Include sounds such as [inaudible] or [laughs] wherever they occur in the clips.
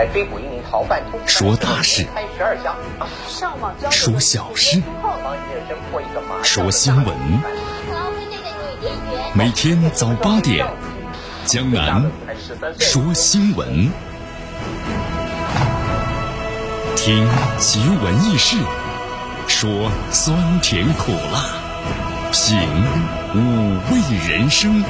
在追捕一名逃犯，说大事，开十二枪，说小事，说新闻。每天早八点，江南说新闻，听奇闻异事，说酸甜苦辣，品五味人生。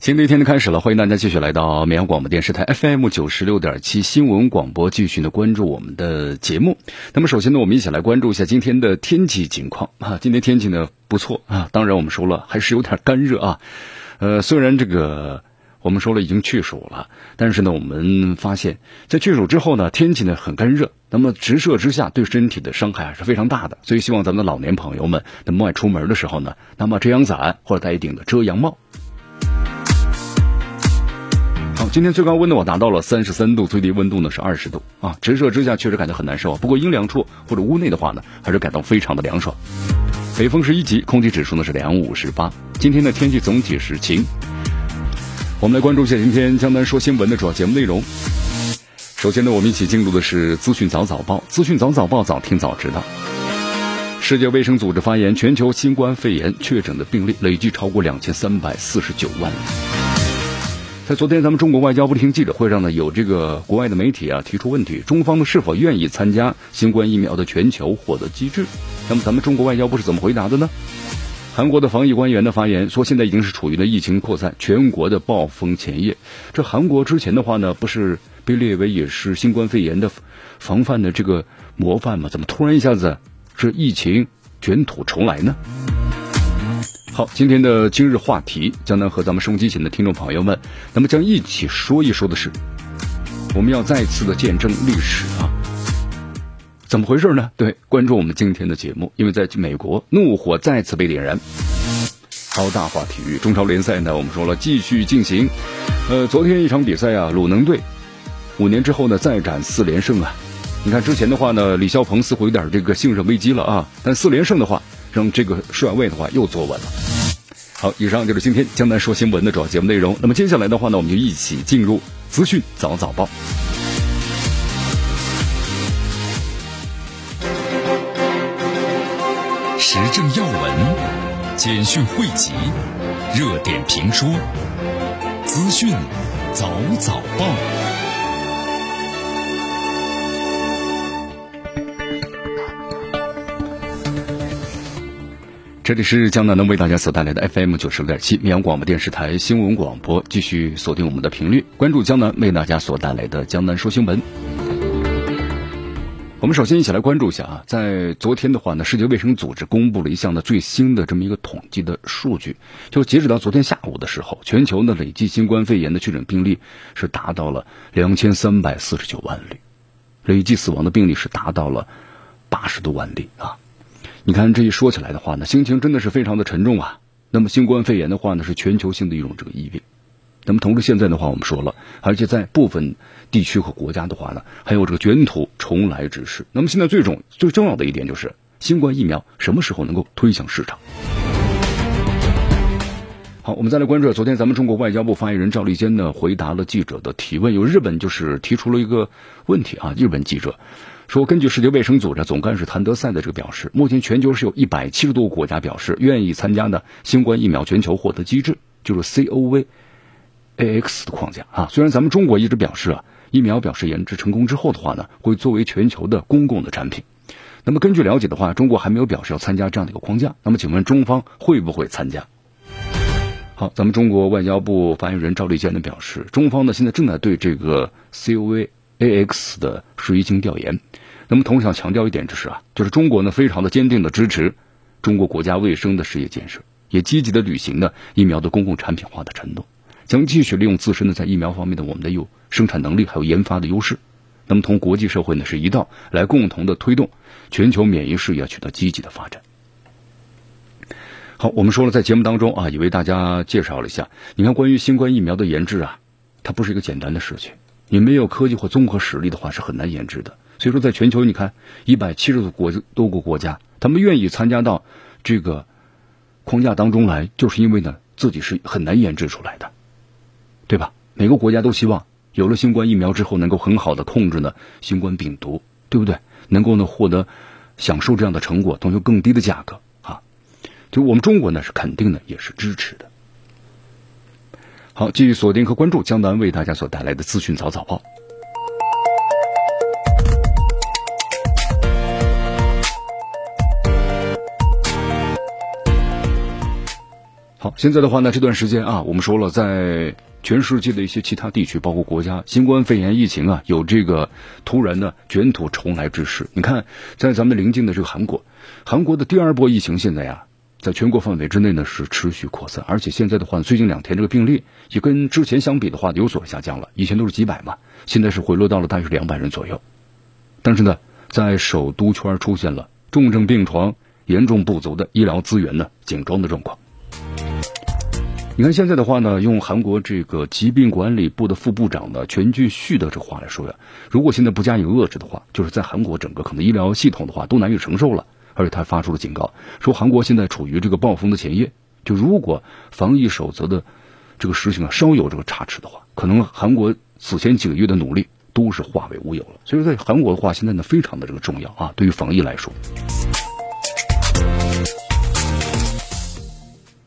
新的一天的开始了，欢迎大家继续来到绵阳广播电视台 FM 九十六点七新闻广播，继续呢关注我们的节目。那么首先呢，我们一起来关注一下今天的天气情况啊。今天天气呢不错啊，当然我们说了还是有点干热啊。呃，虽然这个我们说了已经去暑了，但是呢，我们发现，在去暑之后呢，天气呢很干热，那么直射之下对身体的伤害还是非常大的。所以希望咱们的老年朋友们，那么外出门的时候呢，那么遮阳伞或者戴一顶的遮阳帽。今天最高温度我达到了三十三度，最低温度呢是二十度啊，直射之下确实感觉很难受啊。不过阴凉处或者屋内的话呢，还是感到非常的凉爽。北风是一级，空气指数呢是两五十八。今天的天气总体是晴。我们来关注一下今天江南说新闻的主要节目内容。首先呢，我们一起进入的是资讯早早报，资讯早早报，早听早知道。世界卫生组织发言，全球新冠肺炎确诊的病例累计超过两千三百四十九万。在昨天咱们中国外交部例行记者会上呢，有这个国外的媒体啊提出问题，中方是否愿意参加新冠疫苗的全球获得机制？那么咱们中国外交部是怎么回答的呢？韩国的防疫官员的发言说，现在已经是处于了疫情扩散全国的暴风前夜。这韩国之前的话呢，不是被列为也是新冠肺炎的防范的这个模范吗？怎么突然一下子是疫情卷土重来呢？好，今天的今日话题将能和咱们收机前的听众朋友们，那么将一起说一说的是，我们要再次的见证历史啊，怎么回事呢？对，关注我们今天的节目，因为在美国怒火再次被点燃。好，大话体育中超联赛呢，我们说了继续进行，呃，昨天一场比赛啊，鲁能队五年之后呢再展四连胜啊，你看之前的话呢，李霄鹏似乎有点这个信任危机了啊，但四连胜的话。让这个帅位的话又坐稳了。好，以上就是今天江南说新闻的主要节目内容。那么接下来的话呢，我们就一起进入资讯早早报，时政要闻、简讯汇集、热点评说、资讯早早报。这里是江南能为大家所带来的 FM 九十六点七绵阳广播电视台新闻广播，继续锁定我们的频率，关注江南为大家所带来的江南说新闻。我们首先一起来关注一下啊，在昨天的话呢，世界卫生组织公布了一项的最新的这么一个统计的数据，就截止到昨天下午的时候，全球呢累计新冠肺炎的确诊病例是达到了两千三百四十九万例，累计死亡的病例是达到了八十多万例啊。你看这一说起来的话呢，心情真的是非常的沉重啊。那么新冠肺炎的话呢，是全球性的一种这个疫病。那么同时现在的话，我们说了，而且在部分地区和国家的话呢，还有这个卷土重来之势。那么现在最重最重要的一点就是，新冠疫苗什么时候能够推向市场？好，我们再来关注昨天咱们中国外交部发言人赵立坚呢回答了记者的提问，有日本就是提出了一个问题啊，日本记者。说，根据世界卫生组织总干事谭德赛的这个表示，目前全球是有一百七十多个国家表示愿意参加的新冠疫苗全球获得机制，就是 C O V A X 的框架啊。虽然咱们中国一直表示啊，疫苗表示研制成功之后的话呢，会作为全球的公共的产品。那么根据了解的话，中国还没有表示要参加这样的一个框架。那么请问中方会不会参加？好，咱们中国外交部发言人赵立坚呢表示，中方呢现在正在对这个 C O V A X 的水晶调研。那么，同时想强调一点就是啊，就是中国呢非常的坚定的支持中国国家卫生的事业建设，也积极的履行呢疫苗的公共产品化的承诺，将继续利用自身的在疫苗方面的我们的有生产能力还有研发的优势，那么同国际社会呢是一道来共同的推动全球免疫事业取得积极的发展。好，我们说了在节目当中啊，也为大家介绍了一下，你看关于新冠疫苗的研制啊，它不是一个简单的事情，你没有科技或综合实力的话是很难研制的。所以说，在全球，你看一百七十个国多个国家，他们愿意参加到这个框架当中来，就是因为呢，自己是很难研制出来的，对吧？每个国家都希望有了新冠疫苗之后，能够很好的控制呢新冠病毒，对不对？能够呢获得享受这样的成果，同时更低的价格。就我们中国呢是肯定的，也是支持的。好，继续锁定和关注江南为大家所带来的资讯早早报。好，现在的话呢，这段时间啊，我们说了，在全世界的一些其他地区，包括国家，新冠肺炎疫情啊，有这个突然的卷土重来之势。你看，在咱们临近的这个韩国，韩国的第二波疫情现在呀，在全国范围之内呢是持续扩散，而且现在的话，最近两天这个病例也跟之前相比的话有所下降了，以前都是几百嘛，现在是回落到了大约两百人左右。但是呢，在首都圈出现了重症病床严重不足的医疗资源呢紧张的状况。你看现在的话呢，用韩国这个疾病管理部的副部长的全聚旭的这话来说呀，如果现在不加以遏制的话，就是在韩国整个可能医疗系统的话都难以承受了。而且他发出了警告，说韩国现在处于这个暴风的前夜，就如果防疫守则的这个实行啊稍有这个差池的话，可能韩国此前几个月的努力都是化为乌有了。所以在韩国的话，现在呢非常的这个重要啊，对于防疫来说。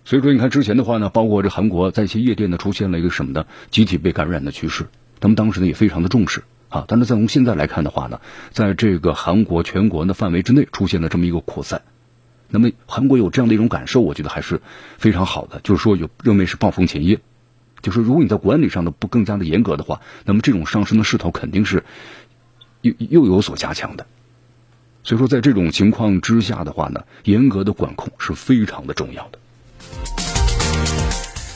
所以说，你看之前的话呢，包括这韩国在一些夜店呢，出现了一个什么的集体被感染的趋势，他们当时呢也非常的重视啊。但是在从现在来看的话呢，在这个韩国全国的范围之内出现了这么一个扩散，那么韩国有这样的一种感受，我觉得还是非常好的，就是说有认为是暴风前夜，就是如果你在管理上的不更加的严格的话，那么这种上升的势头肯定是又又有所加强的。所以说，在这种情况之下的话呢，严格的管控是非常的重要的。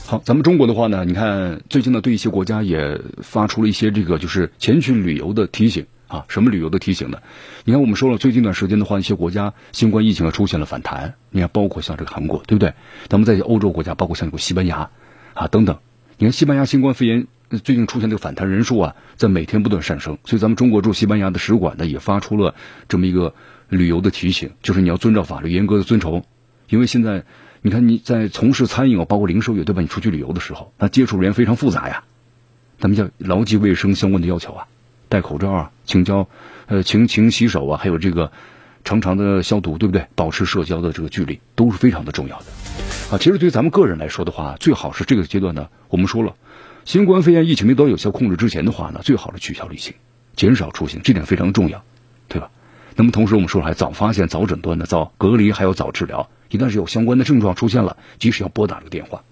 好，咱们中国的话呢，你看最近呢，对一些国家也发出了一些这个就是前去旅游的提醒啊。什么旅游的提醒呢？你看我们说了，最近一段时间的话，一些国家新冠疫情啊出现了反弹。你看，包括像这个韩国，对不对？咱们在欧洲国家，包括像这个西班牙啊等等。你看西班牙新冠肺炎最近出现这个反弹人数啊，在每天不断上升。所以咱们中国驻西班牙的使馆呢，也发出了这么一个旅游的提醒，就是你要遵照法律，严格的遵从，因为现在。你看你在从事餐饮哦，包括零售业，对吧？你出去旅游的时候，那接触人员非常复杂呀，咱们要牢记卫生相关的要求啊，戴口罩啊，请教，呃，勤勤洗手啊，还有这个常常的消毒，对不对？保持社交的这个距离都是非常的重要的啊。其实对于咱们个人来说的话，最好是这个阶段呢，我们说了，新冠肺炎疫情没得到有效控制之前的话呢，最好是取消旅行，减少出行，这点非常重要，对吧？那么同时我们说了，还早发现、早诊断的、早隔离，还有早治疗。一旦是有相关的症状出现了，及时要拨打这个电话。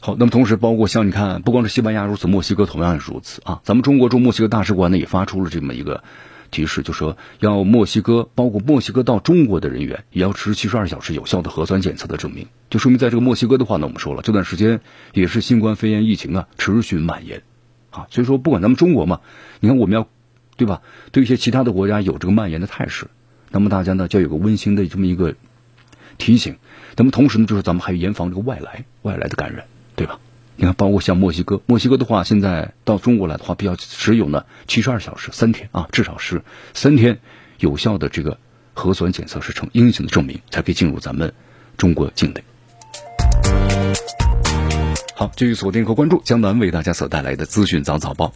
好，那么同时包括像你看，不光是西班牙如此，墨西哥同样也是如此啊。咱们中国驻墨西哥大使馆呢也发出了这么一个提示，就说要墨西哥，包括墨西哥到中国的人员，也要持七十二小时有效的核酸检测的证明。就说明在这个墨西哥的话呢，我们说了这段时间也是新冠肺炎疫情啊持续蔓延啊。所以说，不管咱们中国嘛，你看我们要对吧？对一些其他的国家有这个蔓延的态势。那么大家呢，就要有个温馨的这么一个提醒。那么同时呢，就是咱们还要严防这个外来外来的感染，对吧？你看，包括像墨西哥，墨西哥的话，现在到中国来的话，比较只有呢七十二小时三天啊，至少是三天有效的这个核酸检测是呈阴性的证明，才可以进入咱们中国境内。好，继续锁定和关注江南为大家所带来的资讯早早报，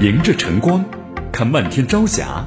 迎着晨光，看漫天朝霞。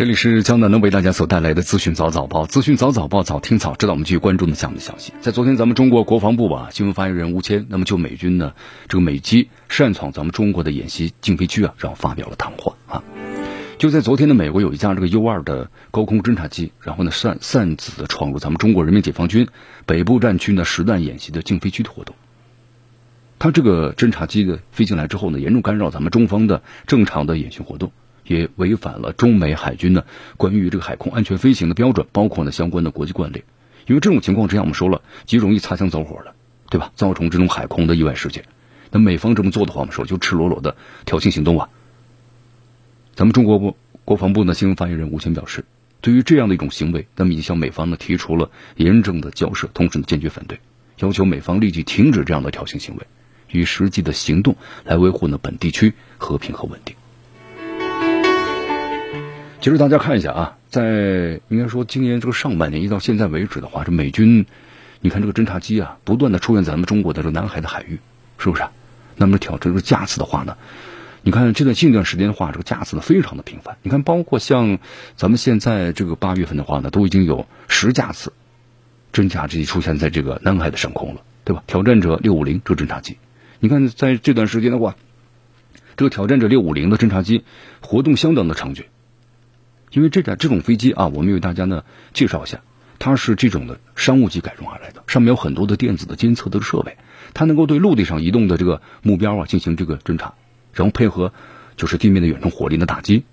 这里是江南能为大家所带来的资讯早早报，资讯早早报，早听早知道。我们继续关注的项目的消息，在昨天，咱们中国国防部吧新闻发言人吴谦，那么就美军呢这个美机擅闯咱们中国的演习禁飞区啊，然后发表了谈话啊。就在昨天呢，美国有一架这个 U 二的高空侦察机，然后呢擅擅自的闯入咱们中国人民解放军北部战区呢实弹演习的禁飞区的活动。它这个侦察机的飞进来之后呢，严重干扰咱们中方的正常的演训活动。也违反了中美海军呢关于这个海空安全飞行的标准，包括呢相关的国际惯例。因为这种情况之下，我们说了极容易擦枪走火的，对吧？造成这种海空的意外事件。那美方这么做的话，我们说就赤裸裸的挑衅行动啊。咱们中国国国防部呢新闻发言人吴谦表示，对于这样的一种行为，那么已经向美方呢提出了严正的交涉，同时呢坚决反对，要求美方立即停止这样的挑衅行为，以实际的行动来维护呢本地区和平和稳定。其实大家看一下啊，在应该说今年这个上半年一到现在为止的话，这美军，你看这个侦察机啊，不断的出现在咱们中国的这个南海的海域，是不是？那么挑这个架次的话呢？你看这段近段时间的话，这个架次呢非常的频繁。你看，包括像咱们现在这个八月份的话呢，都已经有十架次侦察机出现在这个南海的上空了，对吧？挑战者六五零这侦察机，你看在这段时间的话，这个挑战者六五零的侦察机活动相当的猖獗。因为这架这种飞机啊，我们为大家呢介绍一下，它是这种的商务机改装而来的，上面有很多的电子的监测的设备，它能够对陆地上移动的这个目标啊进行这个侦察。然后配合就是地面的远程火力的打击，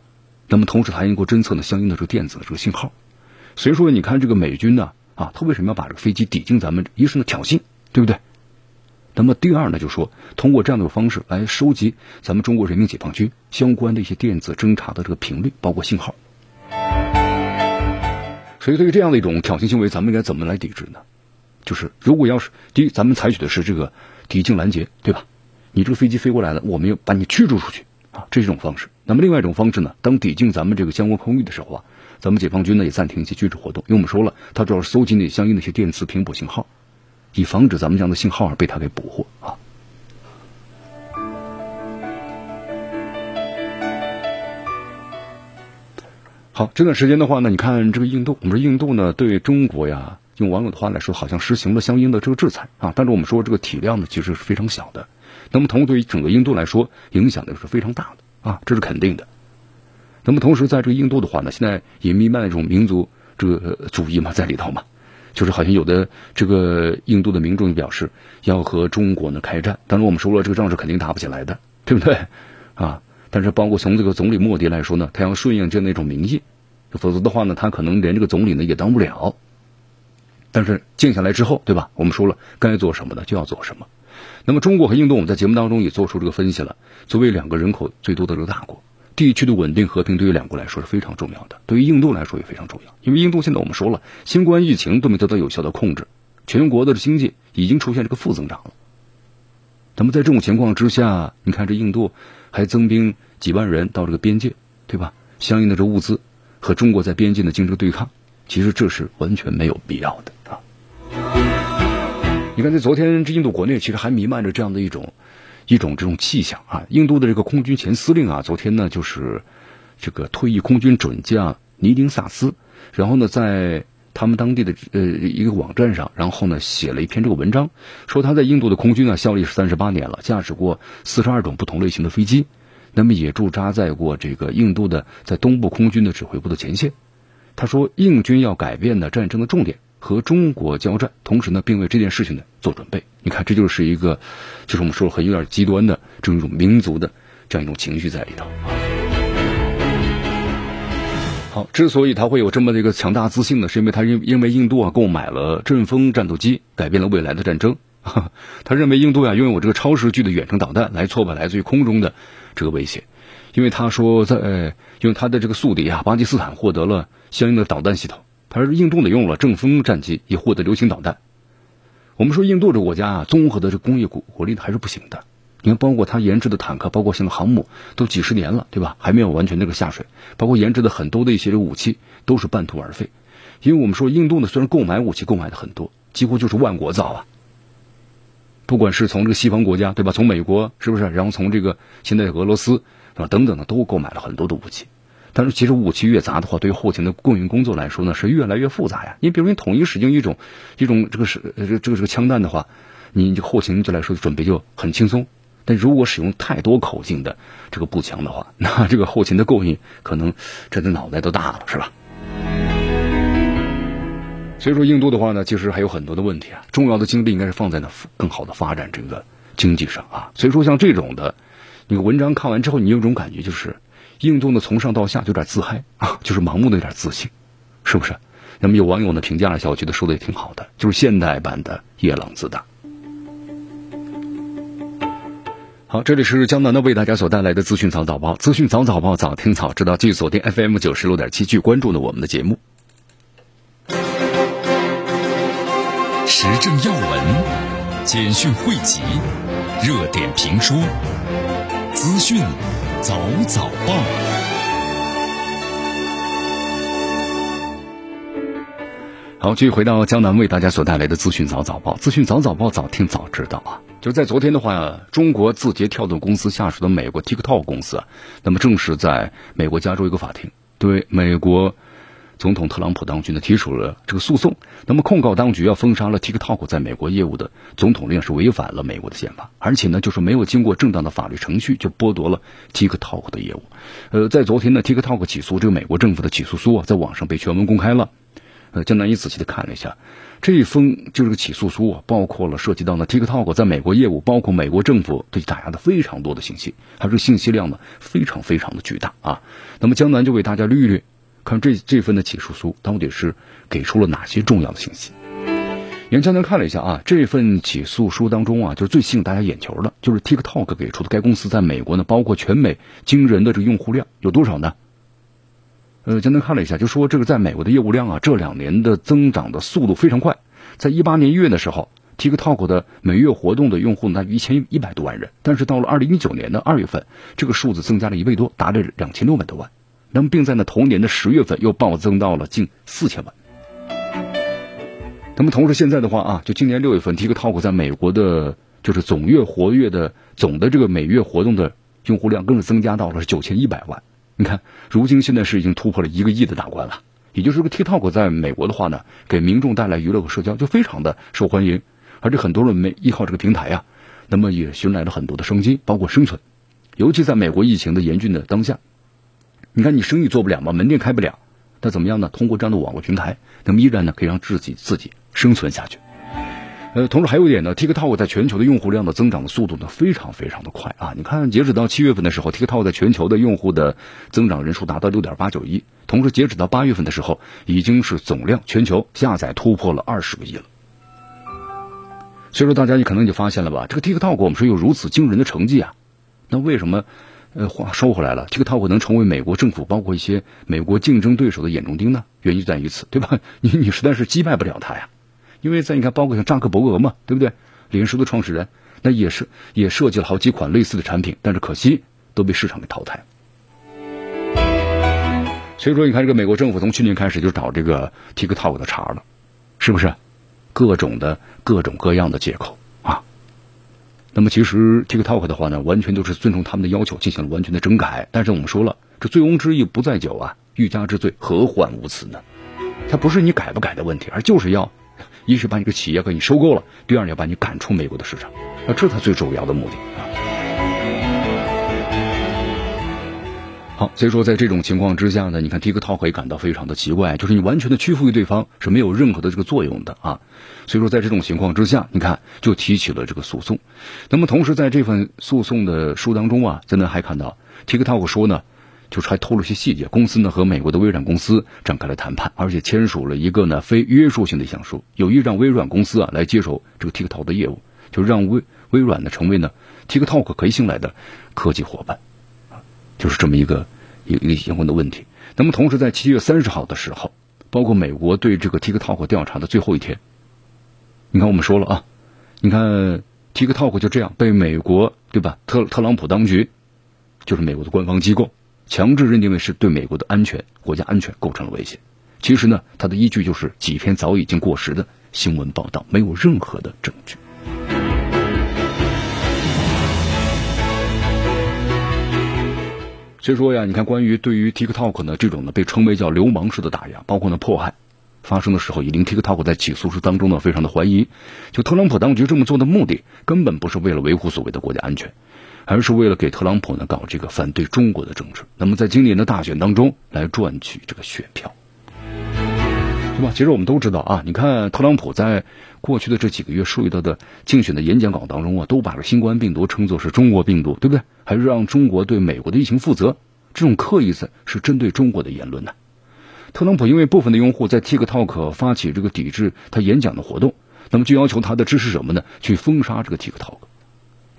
那么同时它还能够侦测呢相应的这个电子的这个信号，所以说你看这个美军呢啊，他为什么要把这个飞机抵近咱们？一是呢挑衅，对不对？那么第二呢，就说通过这样的方式来收集咱们中国人民解放军相关的一些电子侦察的这个频率，包括信号。所以对于这样的一种挑衅行为，咱们应该怎么来抵制呢？就是如果要是第一，咱们采取的是这个抵近拦截，对吧？你这个飞机飞过来了，我们要把你驱逐出去啊，这是一种方式。那么另外一种方式呢，当抵近咱们这个相关空域的时候啊，咱们解放军呢也暂停一些军事活动，因为我们说了，它主要是搜集那相应的一些电磁频谱信号，以防止咱们这样的信号被它给捕获啊。好，这段时间的话呢，你看这个印度，我们说印度呢对中国呀，用网友的话来说，好像实行了相应的这个制裁啊，但是我们说这个体量呢其实是非常小的。那么，同对于整个印度来说，影响呢是非常大的啊，这是肯定的。那么，同时在这个印度的话呢，现在也弥漫一种民族这个主义嘛，在里头嘛，就是好像有的这个印度的民众表示要和中国呢开战。当然，我们说了，这个仗是肯定打不起来的，对不对啊？但是，包括从这个总理莫迪来说呢，他要顺应这样的一种民意，否则的话呢，他可能连这个总理呢也当不了。但是静下来之后，对吧？我们说了，该做什么的就要做什么。那么，中国和印度，我们在节目当中也做出这个分析了。作为两个人口最多的这个大国，地区的稳定和平对于两国来说是非常重要的，对于印度来说也非常重要。因为印度现在我们说了，新冠疫情都没得到有效的控制，全国的经济已经出现这个负增长了。那么在这种情况之下，你看这印度还增兵几万人到这个边界，对吧？相应的这物资和中国在边境的竞争对抗，其实这是完全没有必要的啊。你看，在昨天，这印度国内其实还弥漫着这样的一种一种这种气象啊。印度的这个空军前司令啊，昨天呢就是这个退役空军准将尼丁萨斯，然后呢在他们当地的呃一个网站上，然后呢写了一篇这个文章，说他在印度的空军啊效力是三十八年了，驾驶过四十二种不同类型的飞机，那么也驻扎在过这个印度的在东部空军的指挥部的前线。他说，印军要改变的战争的重点。和中国交战，同时呢，并为这件事情呢做准备。你看，这就是一个，就是我们说很有点极端的这种一种民族的这样一种情绪在里头。好，之所以他会有这么的一个强大自信呢，是因为他因因为印度啊购买了阵风战斗机，改变了未来的战争。[laughs] 他认为印度呀拥有这个超视距的远程导弹来挫败来自于空中的这个威胁，因为他说在用他的这个宿敌啊巴基斯坦获得了相应的导弹系统。他说印度的用了阵风战机，以获得流星导弹。我们说印度这个国家啊，综合的这工业国国力还是不行的。你看，包括他研制的坦克，包括现在航母，都几十年了，对吧？还没有完全那个下水。包括研制的很多的一些武器，都是半途而废。因为我们说印度呢，虽然购买武器购买的很多，几乎就是万国造啊。不管是从这个西方国家，对吧？从美国是不是？然后从这个现在俄罗斯啊等等的，都购买了很多的武器。但是其实武器越杂的话，对于后勤的供应工作来说呢，是越来越复杂呀。你比如你统一使用一种一种这个是这个这个枪弹的话，你这后勤就来说准备就很轻松。但如果使用太多口径的这个步枪的话，[laughs] 那这个后勤的供应可能真的脑袋都大了，是吧？所以说印度的话呢，其实还有很多的问题啊。重要的精力应该是放在呢更好的发展这个经济上啊。所以说像这种的，你文章看完之后，你有种感觉就是。印度呢，从上到下就有点自嗨啊，[laughs] 就是盲目的有点自信，是不是？那么有网友呢评价了，小觉得说的也挺好的，就是现代版的夜郎自大。好，这里是江南的为大家所带来的资讯早早报，资讯早早报，早听早知道，继续锁定 FM 九十六点七，继续关注呢我们的节目。时政要闻、简讯汇集、热点评说、资讯早早报。好，继续回到江南为大家所带来的资讯早早报，资讯早早报，早听早知道啊。就在昨天的话，中国字节跳动公司下属的美国 TikTok 公司，那么正式在美国加州一个法庭对美国总统特朗普当局呢提出了这个诉讼，那么控告当局要封杀了 TikTok 在美国业务的总统令是违反了美国的宪法，而且呢就是没有经过正当的法律程序就剥夺了 TikTok 的业务。呃，在昨天呢，TikTok 起诉这个美国政府的起诉书啊，在网上被全文公开了。呃，江南一仔细的看了一下。这一封就是个起诉书啊，包括了涉及到呢 TikTok 在美国业务，包括美国政府对打压的非常多的信息，它这个信息量呢非常非常的巨大啊。那么江南就为大家捋一捋，看这这份的起诉书到底是给出了哪些重要的信息。杨江南看了一下啊，这份起诉书当中啊，就是最吸引大家眼球的，就是 TikTok 给出的该公司在美国呢，包括全美惊人的这个用户量有多少呢？呃，简单看了一下，就说这个在美国的业务量啊，这两年的增长的速度非常快。在一八年一月的时候，TikTok 的每月活动的用户呢一千一百多万人，但是到了二零一九年的二月份，这个数字增加了一倍多，达到两千六百多万。那么，并在呢同年的十月份又暴增到了近四千万。那么，同时现在的话啊，就今年六月份，TikTok 在美国的，就是总月活跃的总的这个每月活动的用户量，更是增加到了九千一百万。你看，如今现在是已经突破了一个亿的大关了。也就是个 TikTok 在美国的话呢，给民众带来娱乐和社交就非常的受欢迎，而且很多人没依靠这个平台呀，那么也寻来了很多的生机，包括生存。尤其在美国疫情的严峻的当下，你看你生意做不了嘛，门店开不了，那怎么样呢？通过这样的网络平台，那么依然呢可以让自己自己生存下去。呃，同时还有一点呢，TikTok 在全球的用户量的增长的速度呢，非常非常的快啊！你看，截止到七月份的时候，TikTok 在全球的用户的增长人数达到六点八九亿，同时截止到八月份的时候，已经是总量全球下载突破了二十个亿了。所以说，大家你可能就发现了吧，这个 TikTok 我们说有如此惊人的成绩啊，那为什么？呃，话说回来了，TikTok 能成为美国政府包括一些美国竞争对手的眼中钉呢？原因在于此，对吧？你你实在是击败不了他呀。因为在你看，包括像扎克伯格嘛，对不对？脸书的创始人，那也是也设计了好几款类似的产品，但是可惜都被市场给淘汰。所以说，你看这个美国政府从去年开始就找这个 TikTok 的茬了，是不是？各种的各种各样的借口啊。那么其实 TikTok 的话呢，完全都是遵从他们的要求进行了完全的整改。但是我们说了，这醉翁之意不在酒啊，欲加之罪何患无辞呢？它不是你改不改的问题，而就是要。一是把你个企业给你收购了，第二要把你赶出美国的市场，啊，这才最主要的目的啊。好，所以说在这种情况之下呢，你看 TikTok 也感到非常的奇怪，就是你完全的屈服于对方是没有任何的这个作用的啊。所以说在这种情况之下，你看就提起了这个诉讼。那么同时在这份诉讼的书当中啊，咱们还看到 TikTok 说呢。就是还透露一些细节，公司呢和美国的微软公司展开了谈判，而且签署了一个呢非约束性的一项书，有意让微软公司啊来接手这个 TikTok 的业务，就让微微软呢成为呢 TikTok 可以信赖的科技伙伴，就是这么一个一个相关的问题。那么同时在七月三十号的时候，包括美国对这个 TikTok 调查的最后一天，你看我们说了啊，你看 TikTok 就这样被美国对吧特特朗普当局，就是美国的官方机构。强制认定为是对美国的安全、国家安全构成了威胁。其实呢，它的依据就是几篇早已经过时的新闻报道，没有任何的证据。所以说呀，你看，关于对于 TikTok 呢这种呢被称为叫流氓式的打压，包括呢迫害，发生的时候，已令 TikTok 在起诉书当中呢非常的怀疑，就特朗普当局这么做的目的，根本不是为了维护所谓的国家安全。还是为了给特朗普呢搞这个反对中国的政治，那么在今年的大选当中来赚取这个选票，对吧？其实我们都知道啊，你看特朗普在过去的这几个月涉及到的竞选的演讲稿当中啊，都把这新冠病毒称作是中国病毒，对不对？还是让中国对美国的疫情负责，这种刻意的是针对中国的言论呢？特朗普因为部分的用户在 TikTok 发起这个抵制他演讲的活动，那么就要求他的支持者们呢去封杀这个 TikTok。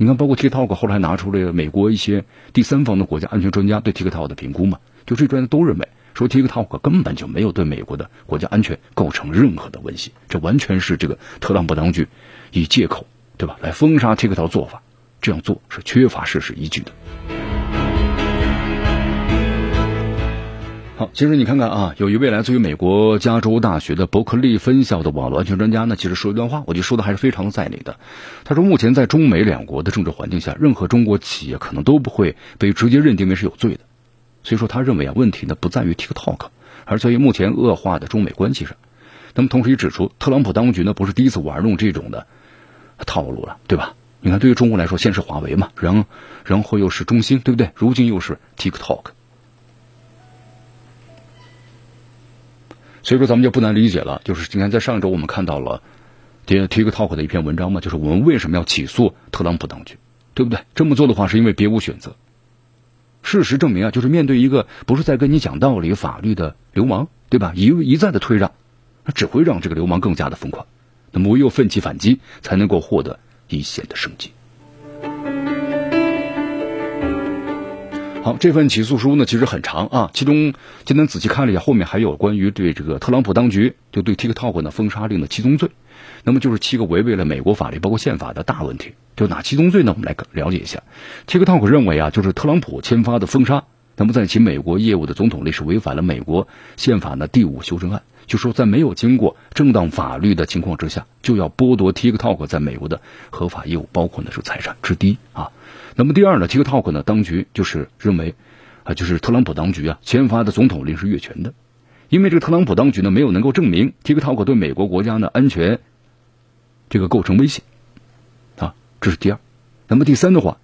你看，包括 TikTok 后来拿出了美国一些第三方的国家安全专家对 TikTok 的评估嘛，就这专家都认为说 TikTok 根本就没有对美国的国家安全构成任何的威胁，这完全是这个特朗普当局以借口对吧来封杀 TikTok 做法，这样做是缺乏事实依据的。好，其实你看看啊，有一位来自于美国加州大学的伯克利分校的网络安全专家呢，其实说一段话，我觉得说的还是非常在理的。他说，目前在中美两国的政治环境下，任何中国企业可能都不会被直接认定为是有罪的。所以说，他认为啊，问题呢不在于 TikTok，而在于目前恶化的中美关系上。那么，同时也指出，特朗普当局呢不是第一次玩弄这种的套路了，对吧？你看，对于中国来说，先是华为嘛，然然后又是中兴，对不对？如今又是 TikTok。所以说，咱们就不难理解了。就是你看，在上周我们看到了 TikTok 的一篇文章嘛，就是我们为什么要起诉特朗普当局，对不对？这么做的话，是因为别无选择。事实证明啊，就是面对一个不是在跟你讲道理法律的流氓，对吧？一一再的退让，那只会让这个流氓更加的疯狂。那么，唯有奋起反击，才能够获得一线的生机。好，这份起诉书呢，其实很长啊。其中，今天仔细看了一下，后面还有关于对这个特朗普当局就对 TikTok 呢封杀令的七宗罪。那么就是七个违背了美国法律包括宪法的大问题。就哪七宗罪呢？我们来了解一下。TikTok 认为啊，就是特朗普签发的封杀，那么在其美国业务的总统令是违反了美国宪法的第五修正案，就说在没有经过正当法律的情况之下，就要剥夺 TikTok 在美国的合法业务，包括呢是财产之低啊。那么第二呢，TikTok 呢，当局就是认为，啊，就是特朗普当局啊签发的总统令是越权的，因为这个特朗普当局呢没有能够证明 TikTok 对美国国家呢安全这个构成威胁，啊，这是第二。那么第三的话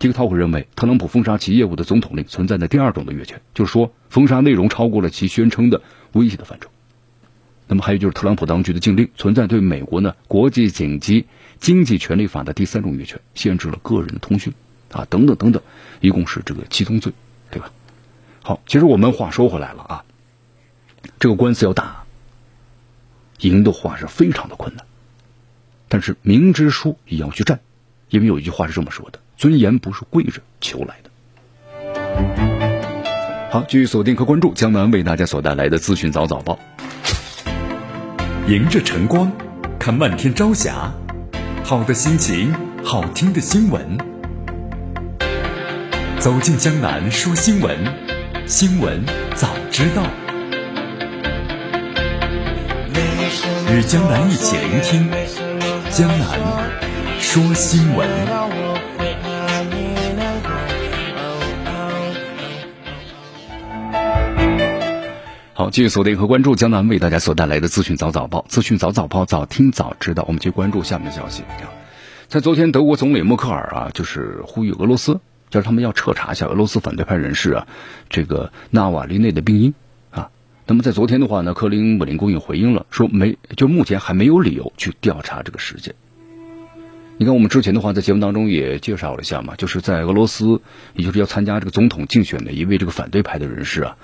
，TikTok 认为特朗普封杀其业务的总统令存在的第二种的越权，就是说封杀内容超过了其宣称的威胁的范畴。那么还有就是特朗普当局的禁令存在对美国呢国际紧急经济权利法的第三种越权，限制了个人通讯。啊，等等等等，一共是这个七宗罪，对吧？好，其实我们话说回来了啊，这个官司要打，赢的话是非常的困难，但是明知输也要去战，因为有一句话是这么说的：尊严不是跪着求来的。好，继续锁定和关注江南为大家所带来的资讯早早报，迎着晨光，看漫天朝霞，好的心情，好听的新闻。走进江南说新闻，新闻早知道。与江南一起聆听江南说新闻。好，继续锁定和关注江南为大家所带来的资讯早早报，资讯早早报，早听早知道。我们去关注下面的消息。在昨天，德国总理默克尔啊，就是呼吁俄罗斯。就是他们要彻查一下俄罗斯反对派人士啊，这个纳瓦利内的病因啊。那么在昨天的话呢，克林姆林宫也回应了，说没，就目前还没有理由去调查这个事件。你看，我们之前的话在节目当中也介绍了一下嘛，就是在俄罗斯，也就是要参加这个总统竞选的一位这个反对派的人士啊，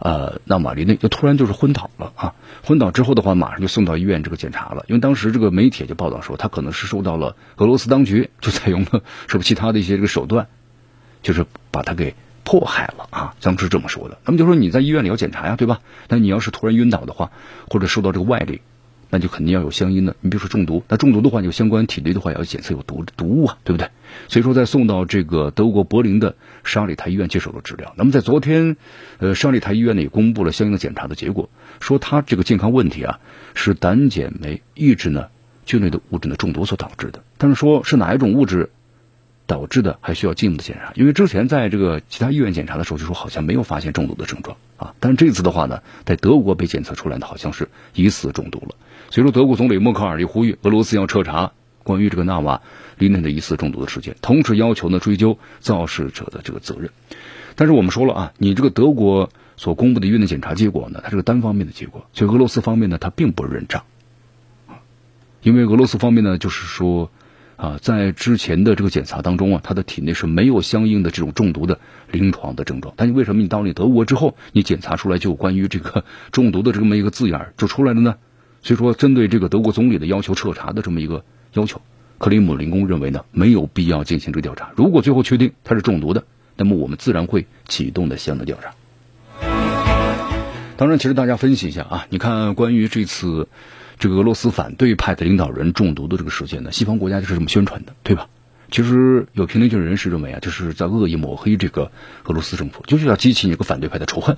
呃，纳瓦利内就突然就是昏倒了啊。昏倒之后的话，马上就送到医院这个检查了，因为当时这个媒体就报道说，他可能是受到了俄罗斯当局就采用了是不是其他的一些这个手段。就是把他给迫害了啊，咱们是这么说的。那么就说你在医院里要检查呀，对吧？那你要是突然晕倒的话，或者受到这个外力，那就肯定要有相应的。你比如说中毒，那中毒的话，有相关体内的话要检测有毒毒物啊，对不对？所以说，在送到这个德国柏林的沙里台医院接受了治疗。那么在昨天，呃，沙里台医院呢也公布了相应的检查的结果，说他这个健康问题啊是胆碱酶抑制呢菌类的物质的中毒所导致的。但是说是哪一种物质？导致的还需要进一步的检查，因为之前在这个其他医院检查的时候就说好像没有发现中毒的症状啊，但这次的话呢，在德国被检测出来的好像是疑似中毒了。所以说，德国总理默克尔又呼吁俄罗斯要彻查关于这个纳瓦利内的疑似中毒的事件，同时要求呢追究肇事者的这个责任。但是我们说了啊，你这个德国所公布的医院的检查结果呢，它是个单方面的结果，所以俄罗斯方面呢，他并不认账因为俄罗斯方面呢，就是说。啊，在之前的这个检查当中啊，他的体内是没有相应的这种中毒的临床的症状。但你为什么你到了德国之后，你检查出来就关于这个 [laughs] 中毒的这么一个字眼就出来了呢？所以说，针对这个德国总理的要求彻查的这么一个要求，克里姆林宫认为呢，没有必要进行这个调查。如果最后确定他是中毒的，那么我们自然会启动的相应的调查。当然，其实大家分析一下啊，你看关于这次这个俄罗斯反对派的领导人中毒的这个事件呢，西方国家就是这么宣传的，对吧？其实有评论界人士认为啊，就是在恶意抹黑这个俄罗斯政府，就是要激起你这个反对派的仇恨。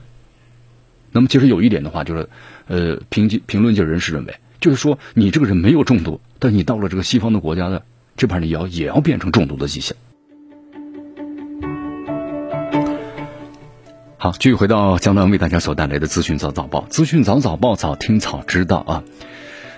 那么，其实有一点的话，就是呃，评级评论界人士认为，就是说你这个人没有中毒，但你到了这个西方的国家的这盘你要也要变成中毒的迹象。好，继续回到江南为大家所带来的资讯早早报，资讯早早报，早听早知道啊。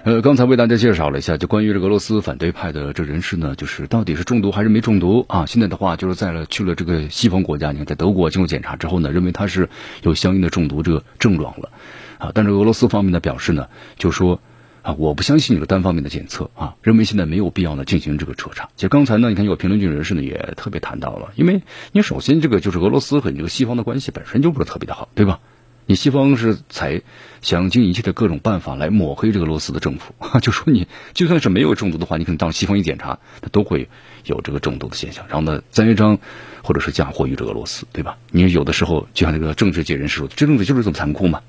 呃，刚才为大家介绍了一下，就关于这个俄罗斯反对派的这人士呢，就是到底是中毒还是没中毒啊？现在的话，就是在了去了这个西方国家，你看在德国经过检查之后呢，认为他是有相应的中毒这个症状了啊。但是俄罗斯方面呢表示呢，就说。啊，我不相信你的单方面的检测啊，认为现在没有必要呢进行这个彻查。其实刚才呢，你看有评论区人士呢也特别谈到了，因为你首先这个就是俄罗斯和你这个西方的关系本身就不是特别的好，对吧？你西方是采想尽一切的各种办法来抹黑这个俄罗斯的政府，[laughs] 就说你就算是没有中毒的话，你可能到西方一检查，它都会有这个中毒的现象，然后呢栽赃或者是嫁祸于这个俄罗斯，对吧？你有的时候就像这个政治界人士说，这政治就是这么残酷嘛。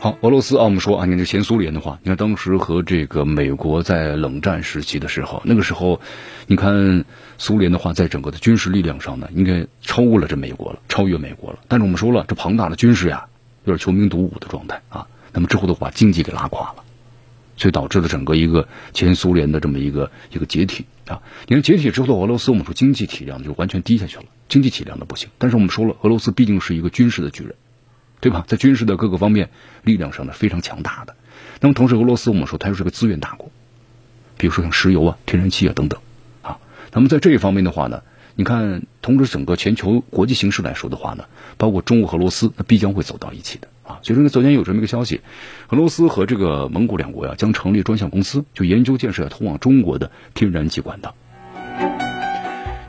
好，俄罗斯啊，我们说啊，你看这前苏联的话，你看当时和这个美国在冷战时期的时候，那个时候，你看苏联的话，在整个的军事力量上呢，应该超过了这美国了，超越美国了。但是我们说了，这庞大的军事呀，有点穷兵黩武的状态啊。那么之后的话，经济给拉垮了，所以导致了整个一个前苏联的这么一个一个解体啊。你看解体之后的俄罗斯，我们说经济体量就完全低下去了，经济体量的不行。但是我们说了，俄罗斯毕竟是一个军事的巨人。对吧？在军事的各个方面力量上呢非常强大的。那么同时，俄罗斯我们说它又是个资源大国，比如说像石油啊、天然气啊等等啊。那么在这一方面的话呢，你看，同时整个全球国际形势来说的话呢，包括中俄和俄罗斯，那必将会走到一起的啊。所以说，昨天有这么一个消息，俄罗斯和这个蒙古两国呀将成立专项公司，就研究建设通往中国的天然气管道。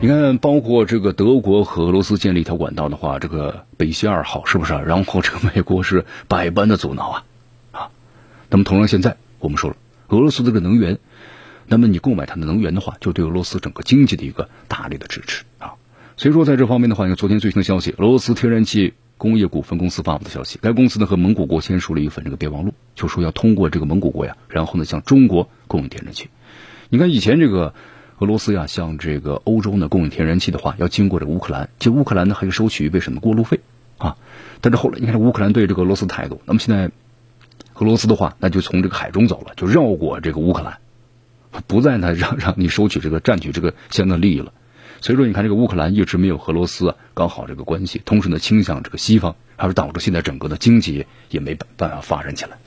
你看，包括这个德国和俄罗斯建立一条管道的话，这个北溪二号是不是？然后这个美国是百般的阻挠啊，啊。那么同样，现在我们说了，俄罗斯这个能源，那么你购买它的能源的话，就对俄罗斯整个经济的一个大力的支持啊。所以说，在这方面的话，你看昨天最新的消息，俄罗斯天然气工业股份公司发布的消息，该公司呢和蒙古国签署了一份这个备忘录，就说要通过这个蒙古国呀，然后呢向中国供应天然气。你看以前这个。俄罗斯呀，向这个欧洲呢供应天然气的话，要经过这个乌克兰，就乌克兰呢还要收取一笔什么过路费啊？但是后来你看，乌克兰对这个俄罗斯态度，那么现在俄罗斯的话，那就从这个海中走了，就绕过这个乌克兰，不再呢让让你收取这个占据这个相应的利益了。所以说，你看这个乌克兰一直没有和俄罗斯搞好这个关系，同时呢倾向这个西方，还是导致现在整个的经济也没办法发展起来。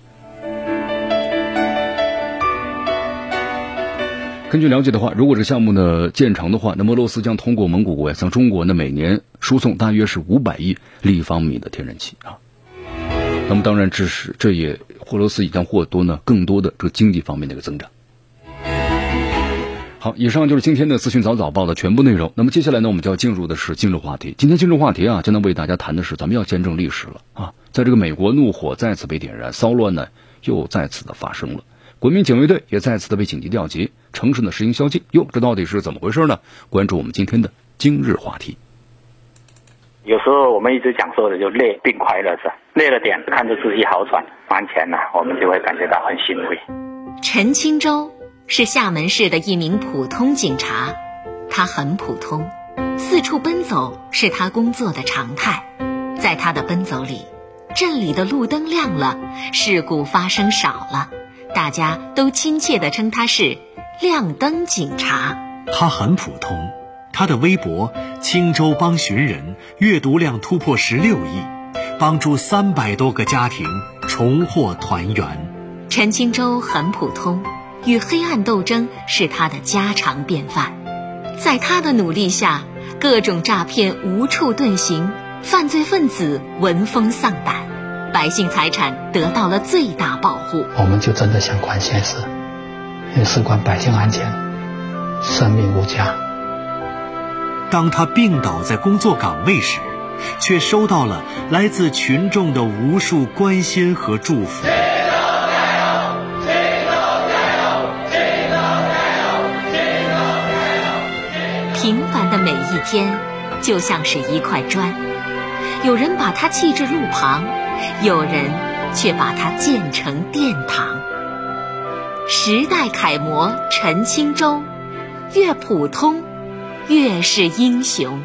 根据了解的话，如果这个项目呢建成的话，那么俄罗斯将通过蒙古国向中国呢每年输送大约是五百亿立方米的天然气啊。那么当然，这是这也俄罗斯也将获得呢更多的这个经济方面的一个增长。好，以上就是今天的资讯早早报的全部内容。那么接下来呢，我们就要进入的是今日话题。今天今日话题啊，将能为大家谈的是咱们要见证历史了啊。在这个美国怒火再次被点燃，骚乱呢又再次的发生了。国民警卫队也再次的被紧急调集，城市呢实行宵禁。哟，这到底是怎么回事呢？关注我们今天的今日话题。有时候我们一直讲说的就累并快乐着，累了点看着自己好转，完钱呢，我们就会感觉到很欣慰。陈清洲是厦门市的一名普通警察，他很普通，四处奔走是他工作的常态。在他的奔走里，镇里的路灯亮了，事故发生少了。大家都亲切地称他是“亮灯警察”。他很普通，他的微博“青州帮寻人”阅读量突破十六亿，帮助三百多个家庭重获团圆。陈青州很普通，与黑暗斗争是他的家常便饭。在他的努力下，各种诈骗无处遁形，犯罪分子闻风丧胆。百姓财产得到了最大保护，我们就真的想管闲事，也事关百姓安全，生命无价。当他病倒在工作岗位时，却收到了来自群众的无数关心和祝福。平凡的每一天就像是一块砖，有人把它砌至路旁，有人却把它建成殿堂。时代楷模陈清周越普通越是英雄。